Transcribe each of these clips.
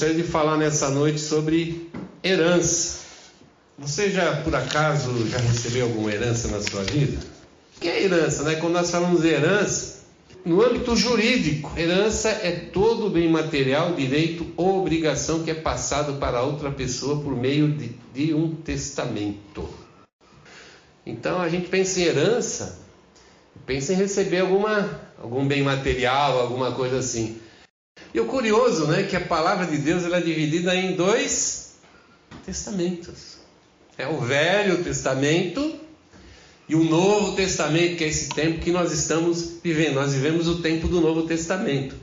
gostaria de falar nessa noite sobre herança. Você já, por acaso, já recebeu alguma herança na sua vida? O que é herança? Né? Quando nós falamos de herança, no âmbito jurídico, herança é todo bem material, direito ou obrigação que é passado para outra pessoa por meio de, de um testamento. Então a gente pensa em herança, pensa em receber alguma, algum bem material, alguma coisa assim. E o curioso, né, que a palavra de Deus ela é dividida em dois testamentos. É o Velho Testamento e o Novo Testamento, que é esse tempo que nós estamos vivendo. Nós vivemos o tempo do Novo Testamento.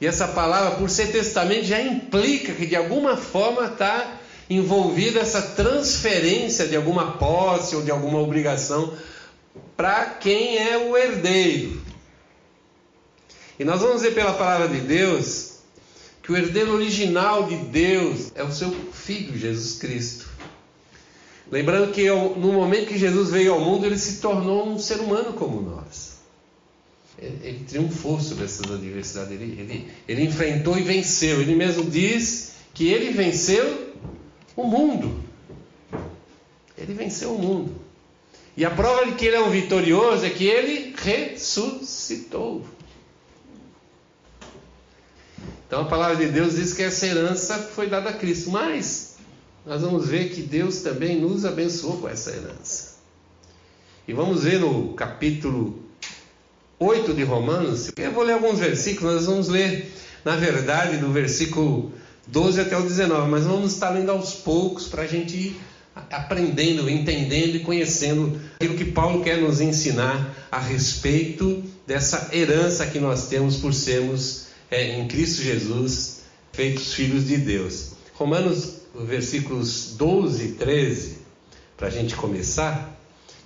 E essa palavra, por ser testamento, já implica que de alguma forma está envolvida essa transferência de alguma posse ou de alguma obrigação para quem é o herdeiro. E nós vamos ver pela palavra de Deus que o herdeiro original de Deus é o seu filho Jesus Cristo. Lembrando que no momento que Jesus veio ao mundo, ele se tornou um ser humano como nós. Ele, triunfou sobre essas adversidades, ele, ele, ele enfrentou e venceu. Ele mesmo diz que ele venceu o mundo. Ele venceu o mundo. E a prova de que ele é um vitorioso é que ele ressuscitou. Então a palavra de Deus diz que essa herança foi dada a Cristo, mas nós vamos ver que Deus também nos abençoou com essa herança. E vamos ver no capítulo 8 de Romanos, eu vou ler alguns versículos, nós vamos ler, na verdade, do versículo 12 até o 19, mas vamos estar lendo aos poucos para a gente ir aprendendo, entendendo e conhecendo aquilo que Paulo quer nos ensinar a respeito dessa herança que nós temos por sermos é, em Cristo Jesus feitos filhos de Deus. Romanos versículos 12 e 13, para a gente começar,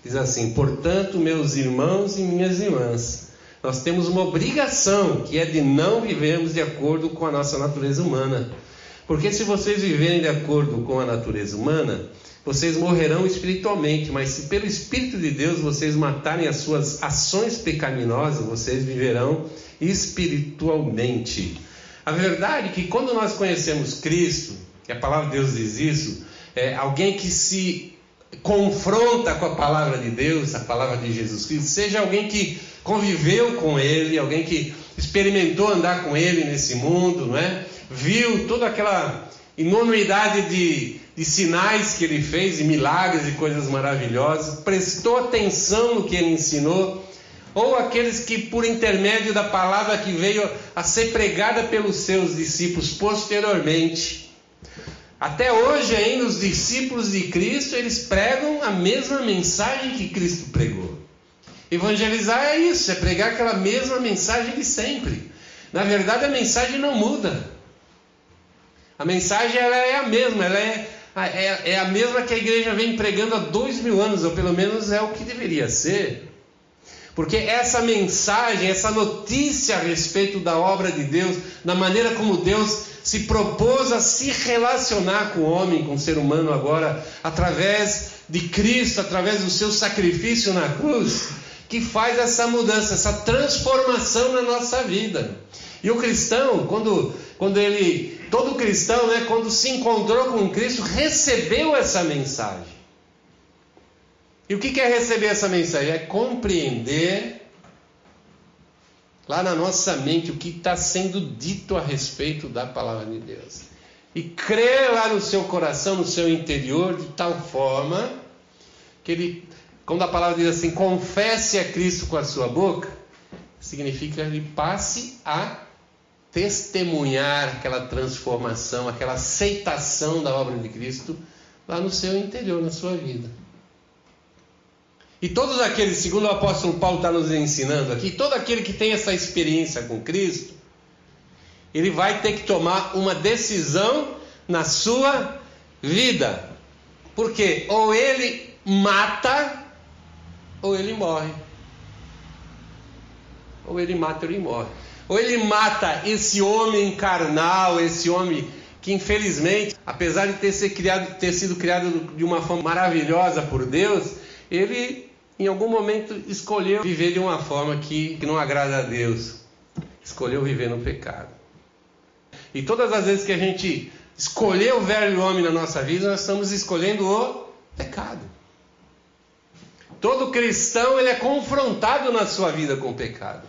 diz assim: Portanto, meus irmãos e minhas irmãs, nós temos uma obrigação que é de não vivermos de acordo com a nossa natureza humana. Porque se vocês viverem de acordo com a natureza humana, vocês morrerão espiritualmente, mas se pelo Espírito de Deus vocês matarem as suas ações pecaminosas, vocês viverão espiritualmente. A verdade é que quando nós conhecemos Cristo, que a palavra de Deus diz isso, é alguém que se confronta com a palavra de Deus, a palavra de Jesus Cristo, seja alguém que conviveu com Ele, alguém que experimentou andar com Ele nesse mundo, não é? Viu toda aquela enormidade de, de sinais que Ele fez, e milagres e coisas maravilhosas, prestou atenção no que Ele ensinou, ou aqueles que, por intermédio da palavra que veio a ser pregada pelos seus discípulos posteriormente, até hoje, ainda, os discípulos de Cristo, eles pregam a mesma mensagem que Cristo pregou. Evangelizar é isso, é pregar aquela mesma mensagem de sempre. Na verdade, a mensagem não muda. A mensagem ela é a mesma, ela é, é, é a mesma que a igreja vem pregando há dois mil anos, ou pelo menos é o que deveria ser. Porque essa mensagem, essa notícia a respeito da obra de Deus, da maneira como Deus se propôs a se relacionar com o homem, com o ser humano agora, através de Cristo, através do seu sacrifício na cruz, que faz essa mudança, essa transformação na nossa vida. E o cristão, quando, quando ele, todo cristão, né, quando se encontrou com Cristo, recebeu essa mensagem. E o que é receber essa mensagem? É compreender lá na nossa mente o que está sendo dito a respeito da palavra de Deus. E crer lá no seu coração, no seu interior, de tal forma que ele, quando a palavra diz assim, confesse a Cristo com a sua boca, significa que ele passe a testemunhar aquela transformação, aquela aceitação da obra de Cristo lá no seu interior, na sua vida. E todos aqueles, segundo o apóstolo Paulo está nos ensinando aqui, todo aquele que tem essa experiência com Cristo, ele vai ter que tomar uma decisão na sua vida. Porque ou ele mata, ou ele morre. Ou ele mata ou ele morre. Ou ele mata esse homem carnal, esse homem que infelizmente, apesar de ter, ser criado, ter sido criado de uma forma maravilhosa por Deus, ele em algum momento escolheu viver de uma forma que, que não agrada a Deus. Escolheu viver no pecado. E todas as vezes que a gente escolher o velho homem na nossa vida, nós estamos escolhendo o pecado. Todo cristão ele é confrontado na sua vida com o pecado.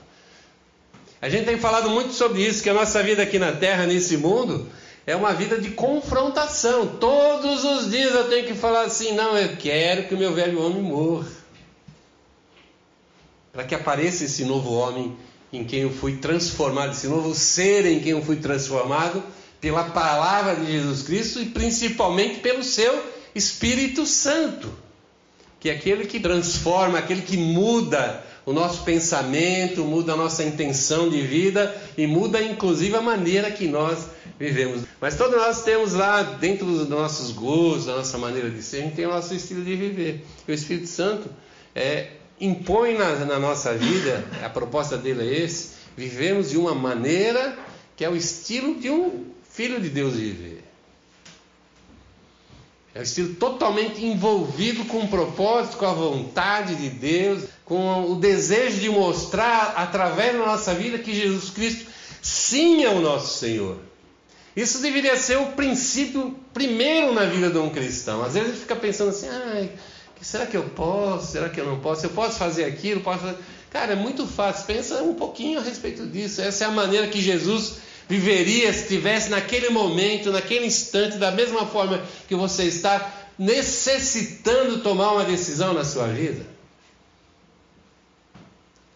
A gente tem falado muito sobre isso, que a nossa vida aqui na terra, nesse mundo, é uma vida de confrontação. Todos os dias eu tenho que falar assim: não, eu quero que o meu velho homem morra. Para que apareça esse novo homem em quem eu fui transformado, esse novo ser em quem eu fui transformado pela palavra de Jesus Cristo e principalmente pelo seu Espírito Santo, que é aquele que transforma, aquele que muda o nosso pensamento, muda a nossa intenção de vida e muda inclusive a maneira que nós vivemos. Mas todos nós temos lá, dentro dos nossos gostos, da nossa maneira de ser, a gente tem o nosso estilo de viver. E o Espírito Santo é, impõe na, na nossa vida, a proposta dele é esse, vivemos de uma maneira que é o estilo de um filho de Deus viver. É um estilo totalmente envolvido com o propósito, com a vontade de Deus, com o desejo de mostrar através da nossa vida que Jesus Cristo sim é o nosso Senhor. Isso deveria ser o princípio primeiro na vida de um cristão. Às vezes gente fica pensando assim, ah, será que eu posso? Será que eu não posso? Eu posso fazer aquilo? Posso fazer... Cara, é muito fácil. Pensa um pouquinho a respeito disso. Essa é a maneira que Jesus viveria se estivesse naquele momento, naquele instante, da mesma forma que você está necessitando tomar uma decisão na sua vida.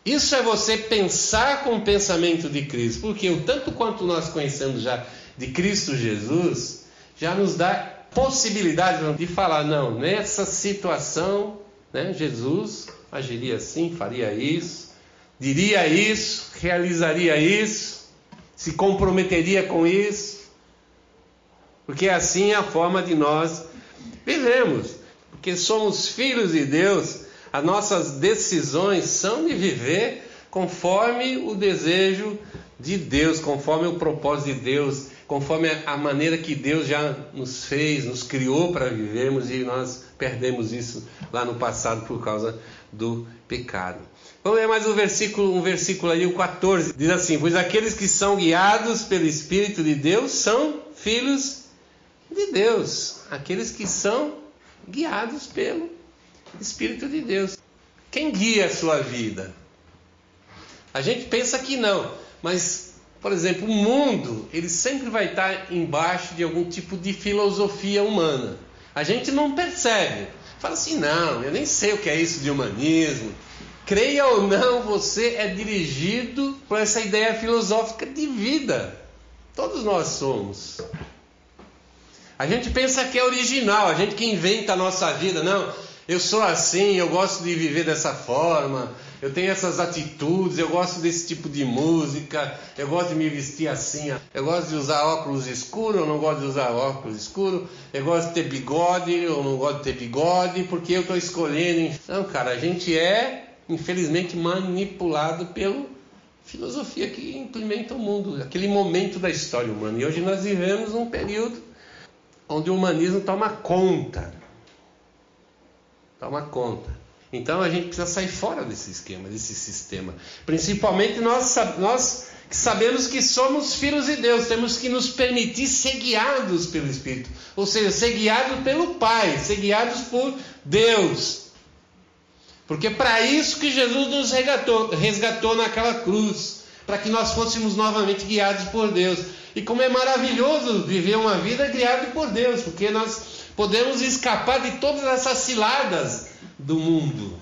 Isso é você pensar com o pensamento de Cristo, porque o tanto quanto nós conhecemos já de Cristo Jesus, já nos dá possibilidade de falar, não, nessa situação, né, Jesus agiria assim, faria isso, diria isso, realizaria isso, se comprometeria com isso, porque assim é a forma de nós vivemos, porque somos filhos de Deus, as nossas decisões são de viver conforme o desejo de Deus, conforme o propósito de Deus, conforme a maneira que Deus já nos fez, nos criou para vivermos e nós perdemos isso lá no passado por causa do pecado. Vamos ler mais um versículo, um versículo aí, o 14, diz assim: Pois aqueles que são guiados pelo Espírito de Deus são filhos de Deus. Aqueles que são guiados pelo Espírito de Deus. Quem guia a sua vida? A gente pensa que não, mas por exemplo, o mundo, ele sempre vai estar embaixo de algum tipo de filosofia humana. A gente não percebe. Fala assim, não, eu nem sei o que é isso de humanismo. Creia ou não, você é dirigido por essa ideia filosófica de vida. Todos nós somos. A gente pensa que é original, a gente que inventa a nossa vida. Não, eu sou assim, eu gosto de viver dessa forma, eu tenho essas atitudes, eu gosto desse tipo de música, eu gosto de me vestir assim, eu gosto de usar óculos escuros, eu não gosto de usar óculos escuros, eu gosto de ter bigode, eu não gosto de ter bigode, porque eu estou escolhendo. Não, cara, a gente é, infelizmente, manipulado pela filosofia que implementa o mundo, aquele momento da história humana. E hoje nós vivemos um período onde o humanismo toma conta. Toma conta. Então a gente precisa sair fora desse esquema, desse sistema. Principalmente nós, nós que sabemos que somos filhos de Deus, temos que nos permitir ser guiados pelo Espírito, ou seja, ser guiados pelo Pai, ser guiados por Deus. Porque para isso que Jesus nos resgatou, resgatou naquela cruz, para que nós fôssemos novamente guiados por Deus. E como é maravilhoso viver uma vida guiada por Deus, porque nós podemos escapar de todas essas ciladas do mundo.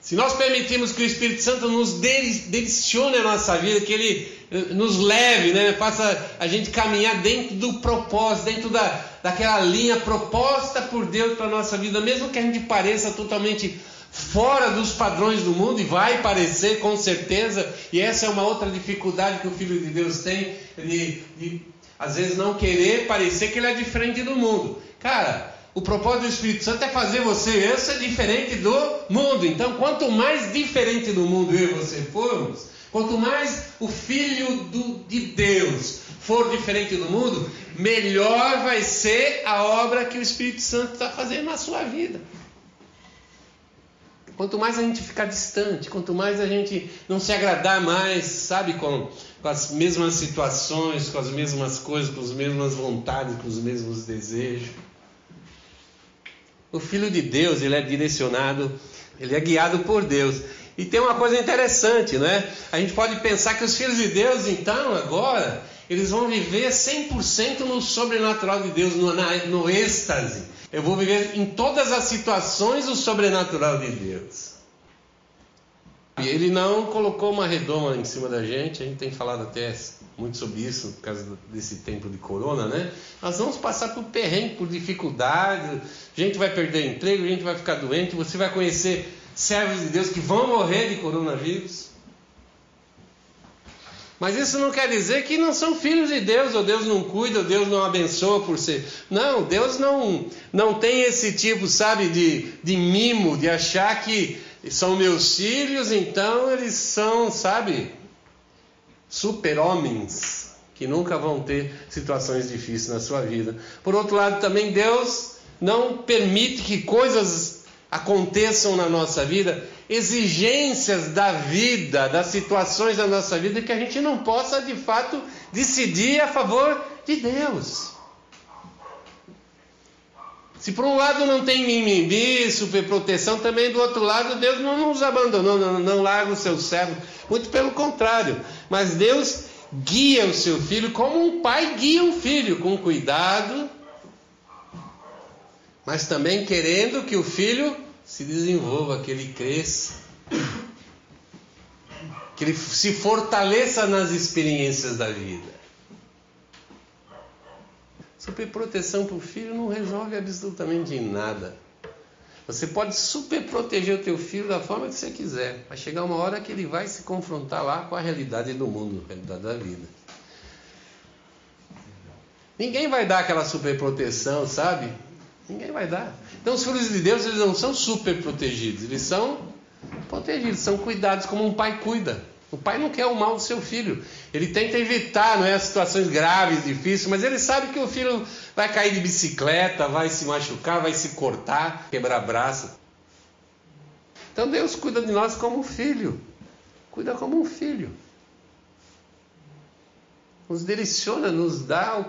Se nós permitirmos que o Espírito Santo nos direcione a nossa vida, que ele eh, nos leve, né, faça a gente caminhar dentro do propósito, dentro da, daquela linha proposta por Deus para a nossa vida, mesmo que a gente pareça totalmente fora dos padrões do mundo, e vai parecer com certeza, e essa é uma outra dificuldade que o Filho de Deus tem, de, de às vezes não querer parecer que ele é diferente do mundo. Cara, o propósito do Espírito Santo é fazer você ser diferente do mundo. Então, quanto mais diferente do mundo eu e você formos, quanto mais o Filho do, de Deus for diferente do mundo, melhor vai ser a obra que o Espírito Santo está fazendo na sua vida. Quanto mais a gente ficar distante, quanto mais a gente não se agradar mais, sabe, com, com as mesmas situações, com as mesmas coisas, com as mesmas vontades, com os mesmos desejos. O Filho de Deus, ele é direcionado, ele é guiado por Deus. E tem uma coisa interessante, né? A gente pode pensar que os filhos de Deus, então, agora, eles vão viver 100% no sobrenatural de Deus, no, na, no êxtase. Eu vou viver em todas as situações o sobrenatural de Deus. Ele não colocou uma redoma em cima da gente, a gente tem falado até muito sobre isso por causa desse tempo de corona, né? Nós vamos passar por perrengue, por dificuldade, a gente vai perder emprego, gente vai ficar doente, você vai conhecer servos de Deus que vão morrer de coronavírus. Mas isso não quer dizer que não são filhos de Deus, ou Deus não cuida, ou Deus não abençoa por ser. Não, Deus não, não tem esse tipo, sabe, de, de mimo, de achar que são meus filhos, então eles são, sabe, super-homens, que nunca vão ter situações difíceis na sua vida. Por outro lado, também Deus não permite que coisas aconteçam na nossa vida exigências da vida, das situações da nossa vida, que a gente não possa de fato decidir a favor de Deus. Se por um lado não tem mimimi, superproteção, também do outro lado Deus não nos abandonou, não, não larga o seu servo. Muito pelo contrário. Mas Deus guia o seu filho como um pai guia um filho, com cuidado, mas também querendo que o filho se desenvolva, que ele cresça, que ele se fortaleça nas experiências da vida. Superproteção para o filho não resolve absolutamente nada. Você pode super proteger o teu filho da forma que você quiser. Vai chegar uma hora que ele vai se confrontar lá com a realidade do mundo, a realidade da vida. Ninguém vai dar aquela super proteção, sabe? Ninguém vai dar. Então os filhos de Deus eles não são super protegidos, eles são protegidos, são cuidados como um pai cuida. O pai não quer o mal do seu filho. Ele tenta evitar não é, situações graves, difíceis, mas ele sabe que o filho vai cair de bicicleta, vai se machucar, vai se cortar, quebrar braço. Então Deus cuida de nós como um filho. Cuida como um filho. Nos direciona, nos dá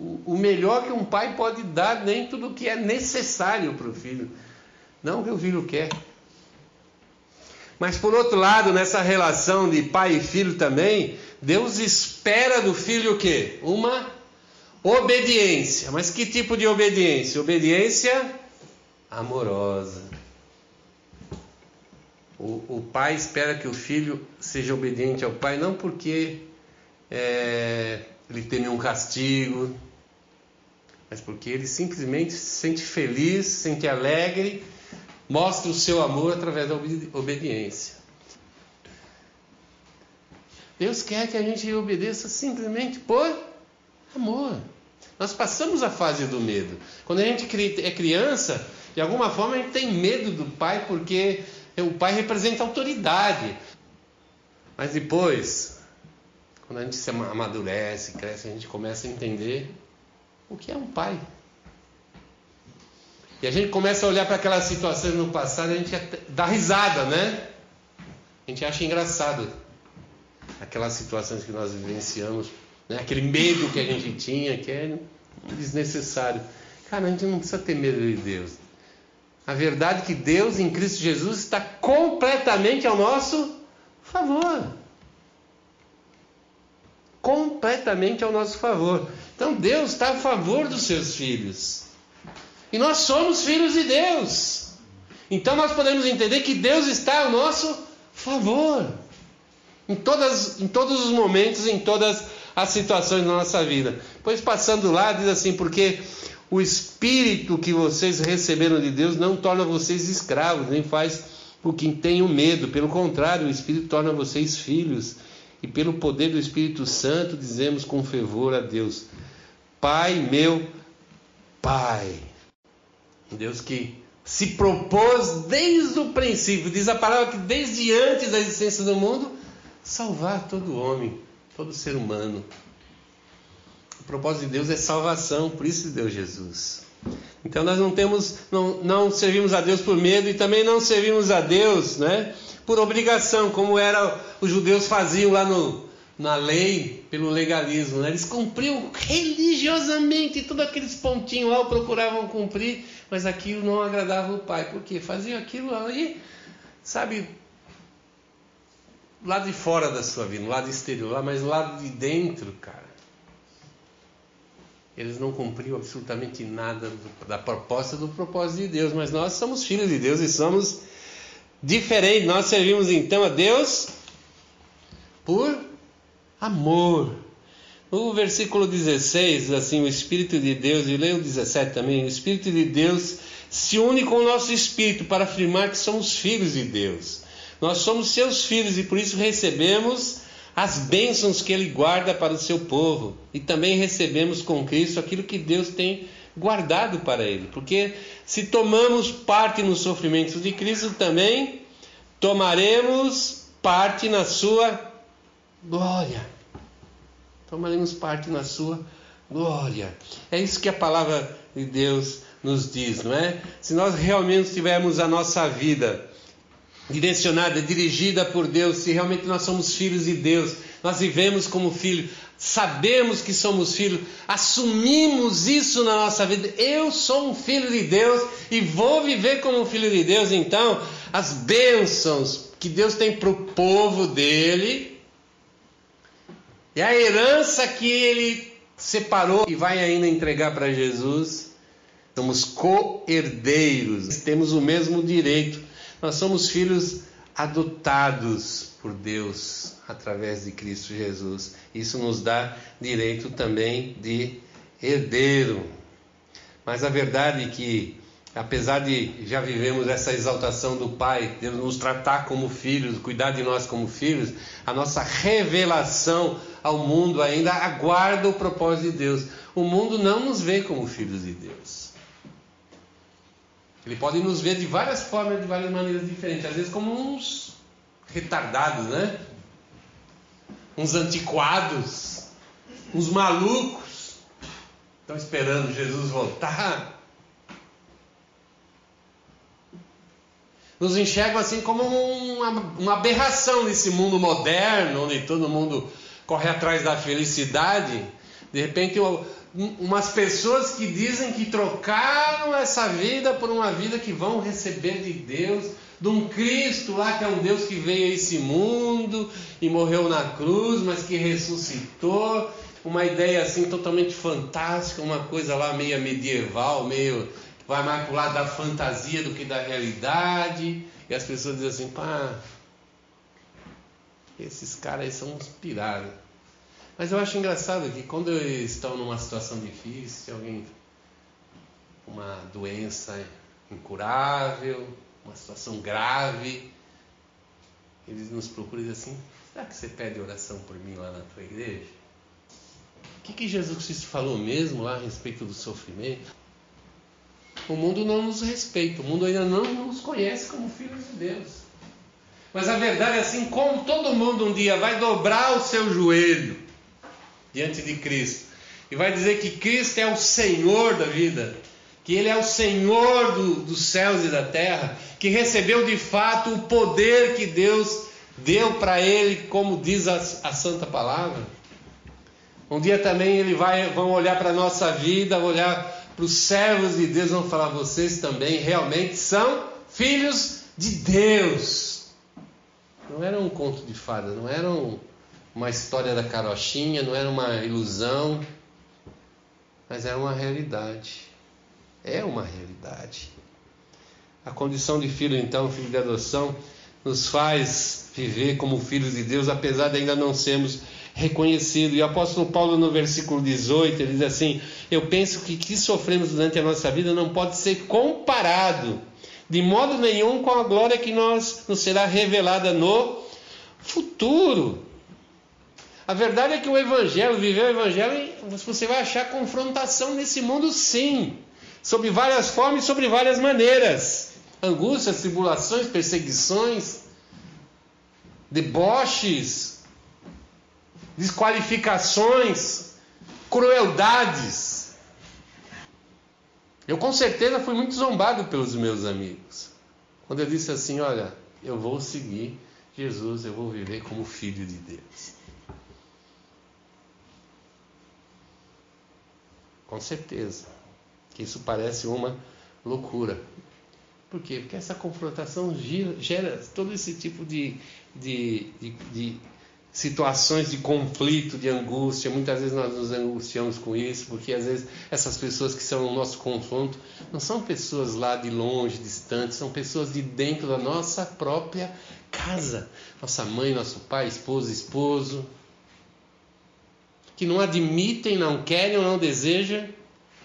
o, o melhor que um pai pode dar dentro do que é necessário para o filho, não o que o filho quer. Mas por outro lado, nessa relação de pai e filho também, Deus espera do filho o quê? Uma obediência. Mas que tipo de obediência? Obediência amorosa. O, o pai espera que o filho seja obediente ao pai, não porque é, ele teme um castigo, mas porque ele simplesmente se sente feliz, se sente alegre, mostra o seu amor através da obediência. Deus quer que a gente obedeça simplesmente por amor. Nós passamos a fase do medo. Quando a gente é criança, de alguma forma a gente tem medo do pai porque o pai representa autoridade. Mas depois, quando a gente se amadurece, cresce, a gente começa a entender o que é um pai. E a gente começa a olhar para aquelas situações no passado e a gente dá risada, né? A gente acha engraçado aquelas situações que nós vivenciamos, né? aquele medo que a gente tinha, que é desnecessário. Cara, a gente não precisa ter medo de Deus. A verdade é que Deus em Cristo Jesus está completamente ao nosso favor completamente ao nosso favor. Então Deus está a favor dos seus filhos. E nós somos filhos de Deus. Então nós podemos entender que Deus está ao nosso favor. Em, todas, em todos os momentos, em todas as situações da nossa vida. Pois passando lá, diz assim: porque o Espírito que vocês receberam de Deus não torna vocês escravos, nem faz o que tenham medo. Pelo contrário, o Espírito torna vocês filhos e pelo poder do Espírito Santo dizemos com fervor a Deus: Pai meu, Pai. Deus que se propôs desde o princípio, diz a palavra que desde antes da existência do mundo, salvar todo homem, todo ser humano. O propósito de Deus é salvação, por isso deu Jesus. Então nós não temos, não, não servimos a Deus por medo e também não servimos a Deus, né? Por obrigação, como era os judeus faziam lá no, na lei, pelo legalismo. Né? Eles cumpriam religiosamente todos aqueles pontinhos lá, procuravam cumprir, mas aquilo não agradava o pai. Por quê? Faziam aquilo ali, sabe, lá de fora da sua vida, lado exterior, lá, mas lá de dentro, cara. Eles não cumpriam absolutamente nada da proposta do propósito de Deus, mas nós somos filhos de Deus e somos diferentes. Nós servimos então a Deus por amor. No versículo 16, assim, o Espírito de Deus, e leio o 17 também, o Espírito de Deus se une com o nosso espírito para afirmar que somos filhos de Deus. Nós somos seus filhos e por isso recebemos as bênçãos que Ele guarda para o seu povo. E também recebemos com Cristo aquilo que Deus tem guardado para Ele. Porque se tomamos parte nos sofrimentos de Cristo, também tomaremos parte na sua glória. Tomaremos parte na sua glória. É isso que a palavra de Deus nos diz, não é? Se nós realmente tivermos a nossa vida direcionada, dirigida por Deus, se realmente nós somos filhos de Deus, nós vivemos como filhos, sabemos que somos filhos, assumimos isso na nossa vida. Eu sou um filho de Deus e vou viver como um filho de Deus, então as bênçãos que Deus tem para o povo dele e a herança que ele separou e vai ainda entregar para Jesus. Somos co-herdeiros, temos o mesmo direito nós somos filhos adotados por Deus através de Cristo Jesus. Isso nos dá direito também de herdeiro. Mas a verdade é que, apesar de já vivemos essa exaltação do Pai, Deus nos tratar como filhos, cuidar de nós como filhos, a nossa revelação ao mundo ainda aguarda o propósito de Deus. O mundo não nos vê como filhos de Deus. Ele pode nos ver de várias formas, de várias maneiras diferentes. Às vezes como uns retardados, né? Uns antiquados, uns malucos. Estão esperando Jesus voltar. Nos enxergam assim como uma, uma aberração nesse mundo moderno, onde todo mundo corre atrás da felicidade. De repente, umas pessoas que dizem que trocaram essa vida por uma vida que vão receber de Deus, de um Cristo lá que é um Deus que veio a esse mundo e morreu na cruz, mas que ressuscitou. Uma ideia assim totalmente fantástica, uma coisa lá meio medieval, meio vai mais para o lado da fantasia do que da realidade. E as pessoas dizem assim, pá, esses caras são uns pirados. Mas eu acho engraçado que quando estão numa situação difícil, alguém uma doença incurável, uma situação grave, eles nos procuram e dizem assim: será que você pede oração por mim lá na tua igreja? O que, que Jesus Cristo falou mesmo lá a respeito do sofrimento? O mundo não nos respeita, o mundo ainda não nos conhece como filhos de Deus. Mas a verdade é assim: como todo mundo um dia vai dobrar o seu joelho diante de Cristo. E vai dizer que Cristo é o Senhor da vida, que Ele é o Senhor do, dos céus e da terra, que recebeu de fato o poder que Deus deu para Ele, como diz a, a Santa Palavra. Um dia também ele vai, vão olhar para a nossa vida, olhar para os servos de Deus, vão falar: vocês também realmente são filhos de Deus. Não era um conto de fada, não era um, uma história da carochinha, não era uma ilusão, mas era uma realidade. É uma realidade. A condição de filho, então, filho de adoção, nos faz viver como filhos de Deus, apesar de ainda não sermos reconhecidos. E o apóstolo Paulo, no versículo 18, ele diz assim: Eu penso que o que sofremos durante a nossa vida não pode ser comparado de modo nenhum com a glória que nós, nos será revelada no futuro. A verdade é que o Evangelho, viver o Evangelho, você vai achar confrontação nesse mundo, sim, sobre várias formas e sobre várias maneiras: angústias, tribulações, perseguições, deboches, desqualificações, crueldades. Eu com certeza fui muito zombado pelos meus amigos. Quando eu disse assim, olha, eu vou seguir Jesus, eu vou viver como filho de Deus. Com certeza. Que isso parece uma loucura. Por quê? Porque essa confrontação gera, todo esse tipo de, de, de, de situações de conflito, de angústia. Muitas vezes nós nos angustiamos com isso, porque às vezes essas pessoas que são o nosso confronto não são pessoas lá de longe, distantes, são pessoas de dentro da nossa própria casa. Nossa mãe, nosso pai, esposa, esposo, que não admitem, não querem ou não desejam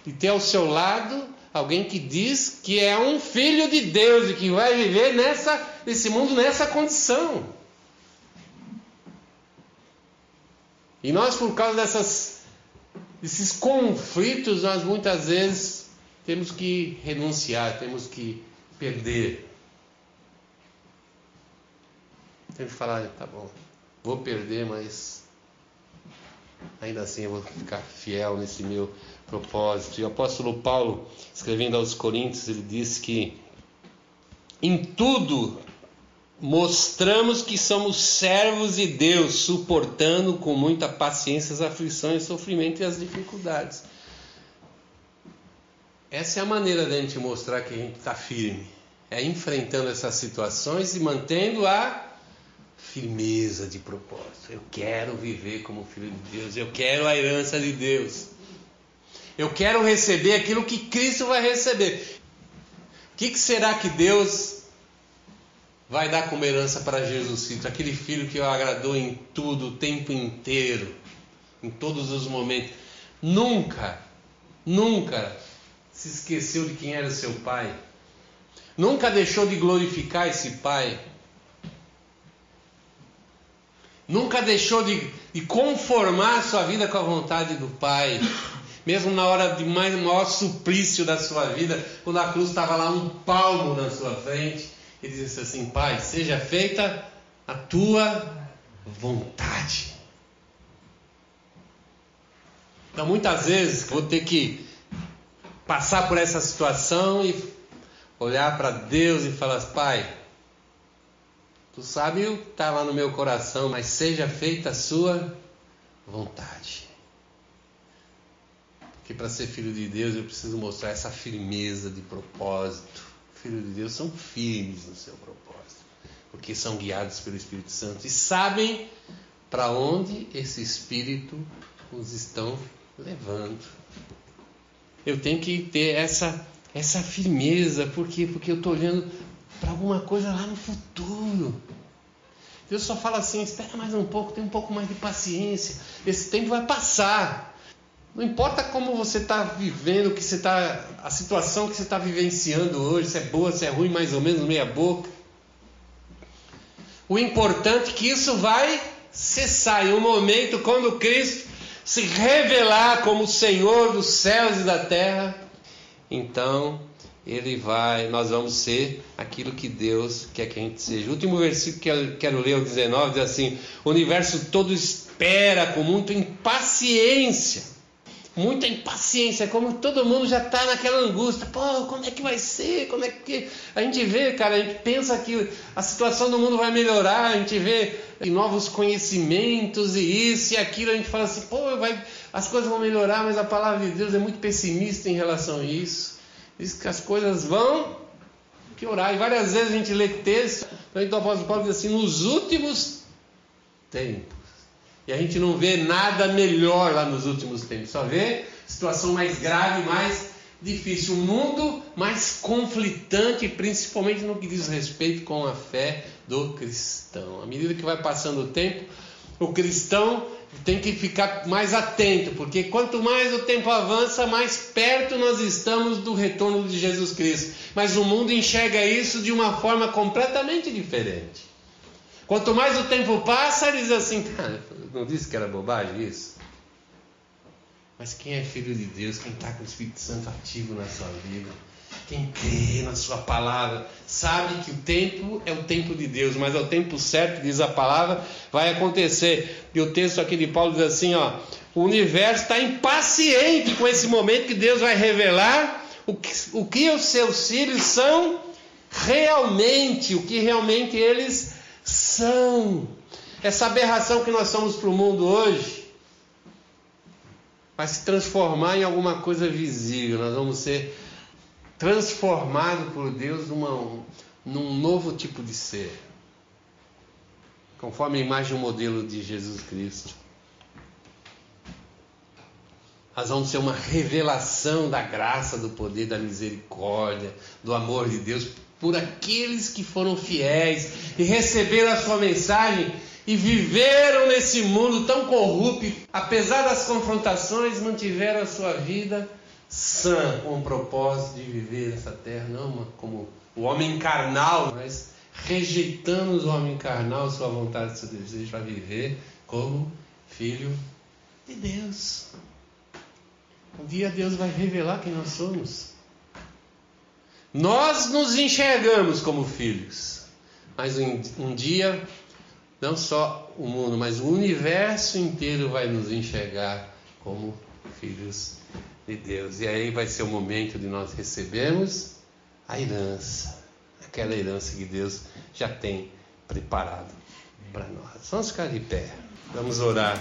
de ter ao seu lado alguém que diz que é um filho de Deus e que vai viver nessa, nesse mundo nessa condição. E nós, por causa dessas, desses conflitos, nós muitas vezes temos que renunciar, temos que perder. Temos que falar, tá bom, vou perder, mas ainda assim eu vou ficar fiel nesse meu propósito. E o apóstolo Paulo, escrevendo aos Coríntios, ele diz que em tudo mostramos que somos servos de Deus, suportando com muita paciência as aflições, sofrimento e as dificuldades. Essa é a maneira da gente mostrar que a gente está firme. É enfrentando essas situações e mantendo a firmeza de propósito. Eu quero viver como filho de Deus. Eu quero a herança de Deus. Eu quero receber aquilo que Cristo vai receber. O que, que será que Deus vai dar como herança para Jesus Cristo, aquele filho que o agradou em tudo, o tempo inteiro, em todos os momentos. Nunca, nunca se esqueceu de quem era seu pai. Nunca deixou de glorificar esse pai. Nunca deixou de, de conformar sua vida com a vontade do pai. Mesmo na hora de mais maior suplício da sua vida, quando a cruz estava lá um palmo na sua frente, ele disse assim: Pai, seja feita a tua vontade. Então, muitas vezes, vou ter que passar por essa situação e olhar para Deus e falar: Pai, tu sabe o que está lá no meu coração, mas seja feita a sua vontade. Porque para ser filho de Deus eu preciso mostrar essa firmeza de propósito filhos de Deus são firmes no seu propósito, porque são guiados pelo Espírito Santo e sabem para onde esse Espírito os estão levando. Eu tenho que ter essa, essa firmeza, por quê? Porque eu estou olhando para alguma coisa lá no futuro. Deus só fala assim: espera mais um pouco, tem um pouco mais de paciência, esse tempo vai passar. Não importa como você está vivendo, que você tá, a situação que você está vivenciando hoje, se é boa, se é ruim, mais ou menos meia boca. O importante é que isso vai cessar em um momento quando Cristo se revelar como Senhor dos céus e da terra. Então ele vai, nós vamos ser aquilo que Deus quer que a gente seja. O último versículo que eu quero ler, o 19, diz assim: O universo todo espera com muita impaciência muita impaciência, como todo mundo já está naquela angústia. Pô, como é que vai ser? Como é que. A gente vê, cara, a gente pensa que a situação do mundo vai melhorar, a gente vê novos conhecimentos e isso e aquilo, a gente fala assim, pô, vai, as coisas vão melhorar, mas a palavra de Deus é muito pessimista em relação a isso. Diz que as coisas vão piorar. E várias vezes a gente lê texto, então o apóstolo Paulo diz assim, nos últimos tempos. E a gente não vê nada melhor lá nos últimos tempos, só vê situação mais grave, mais difícil, um mundo mais conflitante, principalmente no que diz respeito com a fé do cristão. À medida que vai passando o tempo, o cristão tem que ficar mais atento, porque quanto mais o tempo avança, mais perto nós estamos do retorno de Jesus Cristo. Mas o mundo enxerga isso de uma forma completamente diferente. Quanto mais o tempo passa, ele diz assim: não disse que era bobagem isso? Mas quem é filho de Deus, quem está com o Espírito Santo ativo na sua vida, quem crê na sua palavra, sabe que o tempo é o tempo de Deus, mas é o tempo certo, diz a palavra, vai acontecer. E o texto aqui de Paulo diz assim: ó, o universo está impaciente com esse momento que Deus vai revelar o que, o que os seus filhos são realmente, o que realmente eles são. Essa aberração que nós somos para o mundo hoje vai se transformar em alguma coisa visível. Nós vamos ser transformados por Deus numa, num novo tipo de ser, conforme a imagem e o modelo de Jesus Cristo. Nós vamos ser uma revelação da graça, do poder, da misericórdia, do amor de Deus por aqueles que foram fiéis e receberam a sua mensagem e viveram nesse mundo tão corrupto, apesar das confrontações, mantiveram a sua vida sã, com o propósito de viver essa terra, não como o homem carnal, mas rejeitando o homem carnal, sua vontade, seu desejo, para viver como filho de Deus. Um dia Deus vai revelar quem nós somos. Nós nos enxergamos como filhos, mas um, um dia não só o mundo, mas o universo inteiro vai nos enxergar como filhos de Deus. E aí vai ser o momento de nós recebermos a herança, aquela herança que Deus já tem preparado para nós. Vamos ficar de pé, vamos orar.